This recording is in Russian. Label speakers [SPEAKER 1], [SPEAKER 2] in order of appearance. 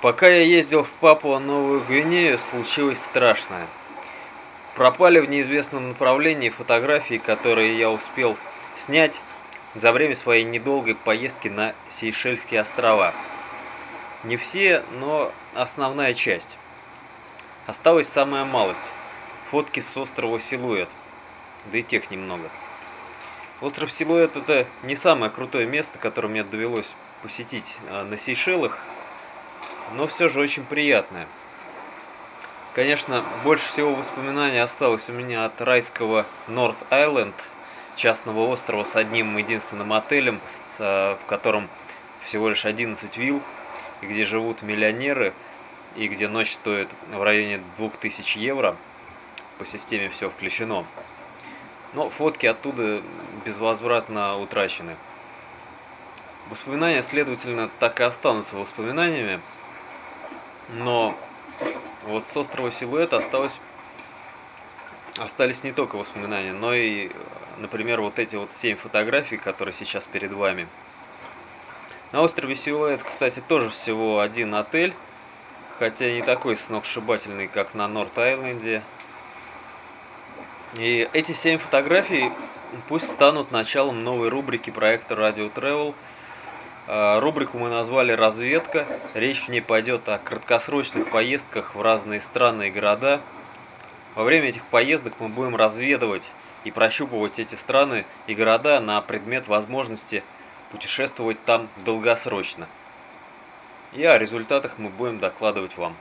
[SPEAKER 1] Пока я ездил в Папуа-Новую Гвинею, случилось страшное. Пропали в неизвестном направлении фотографии, которые я успел снять за время своей недолгой поездки на Сейшельские острова. Не все, но основная часть. Осталась самая малость – фотки с острова Силуэт, да и тех немного. Остров Силуэт – это не самое крутое место, которое мне довелось посетить а, на Сейшелах – но все же очень приятное. Конечно, больше всего воспоминаний осталось у меня от райского Island, частного острова с одним единственным отелем, в котором всего лишь 11 вилл, и где живут миллионеры, и где ночь стоит в районе 2000 евро, по системе все включено. Но фотки оттуда безвозвратно утрачены. Воспоминания, следовательно, так и останутся воспоминаниями, но вот с острова Силуэт осталось, остались не только воспоминания, но и, например, вот эти вот семь фотографий, которые сейчас перед вами. На острове Силуэт, кстати, тоже всего один отель, хотя не такой сногсшибательный, как на Норт-Айленде. И эти семь фотографий пусть станут началом новой рубрики проекта Radio Travel – рубрику мы назвали «Разведка». Речь в ней пойдет о краткосрочных поездках в разные страны и города. Во время этих поездок мы будем разведывать и прощупывать эти страны и города на предмет возможности путешествовать там долгосрочно. И о результатах мы будем докладывать вам.